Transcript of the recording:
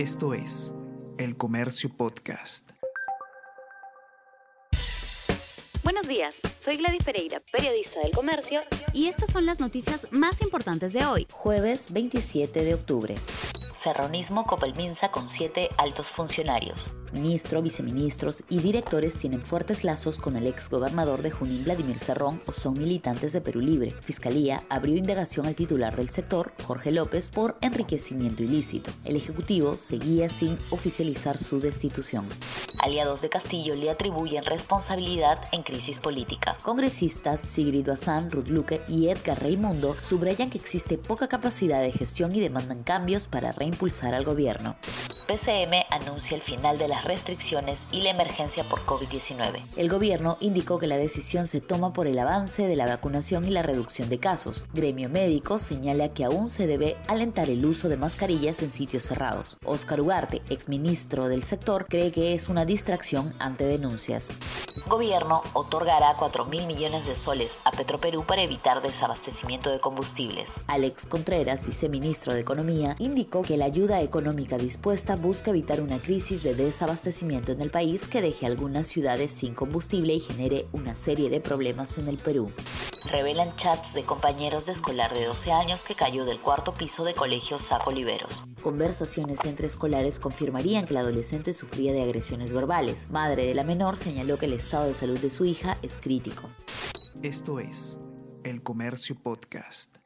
Esto es El Comercio Podcast. Buenos días, soy Gladys Pereira, periodista del Comercio, y estas son las noticias más importantes de hoy, jueves 27 de octubre. Serronismo Copelminza con siete altos funcionarios. Ministro, viceministros y directores tienen fuertes lazos con el ex gobernador de Junín, Vladimir Cerrón, o son militantes de Perú Libre. Fiscalía abrió indagación al titular del sector, Jorge López, por enriquecimiento ilícito. El Ejecutivo seguía sin oficializar su destitución. Aliados de Castillo le atribuyen responsabilidad en crisis política. Congresistas Sigrid Bazán, Ruth Luque y Edgar Raimundo subrayan que existe poca capacidad de gestión y demandan cambios para reinstalar impulsar al gobierno. PCM anuncia el final de las restricciones y la emergencia por COVID-19. El gobierno indicó que la decisión se toma por el avance de la vacunación y la reducción de casos. Gremio médico señala que aún se debe alentar el uso de mascarillas en sitios cerrados. Óscar Ugarte, exministro del sector, cree que es una distracción ante denuncias. Gobierno otorgará 4 mil millones de soles a Petroperú para evitar desabastecimiento de combustibles. Alex Contreras, viceministro de Economía, indicó que la ayuda económica dispuesta busca evitar una crisis de desabastecimiento en el país que deje algunas ciudades sin combustible y genere una serie de problemas en el Perú. Revelan chats de compañeros de escolar de 12 años que cayó del cuarto piso de colegio Saco Oliveros. Conversaciones entre escolares confirmarían que la adolescente sufría de agresiones verbales. Madre de la menor señaló que el estado de salud de su hija es crítico. Esto es El Comercio Podcast.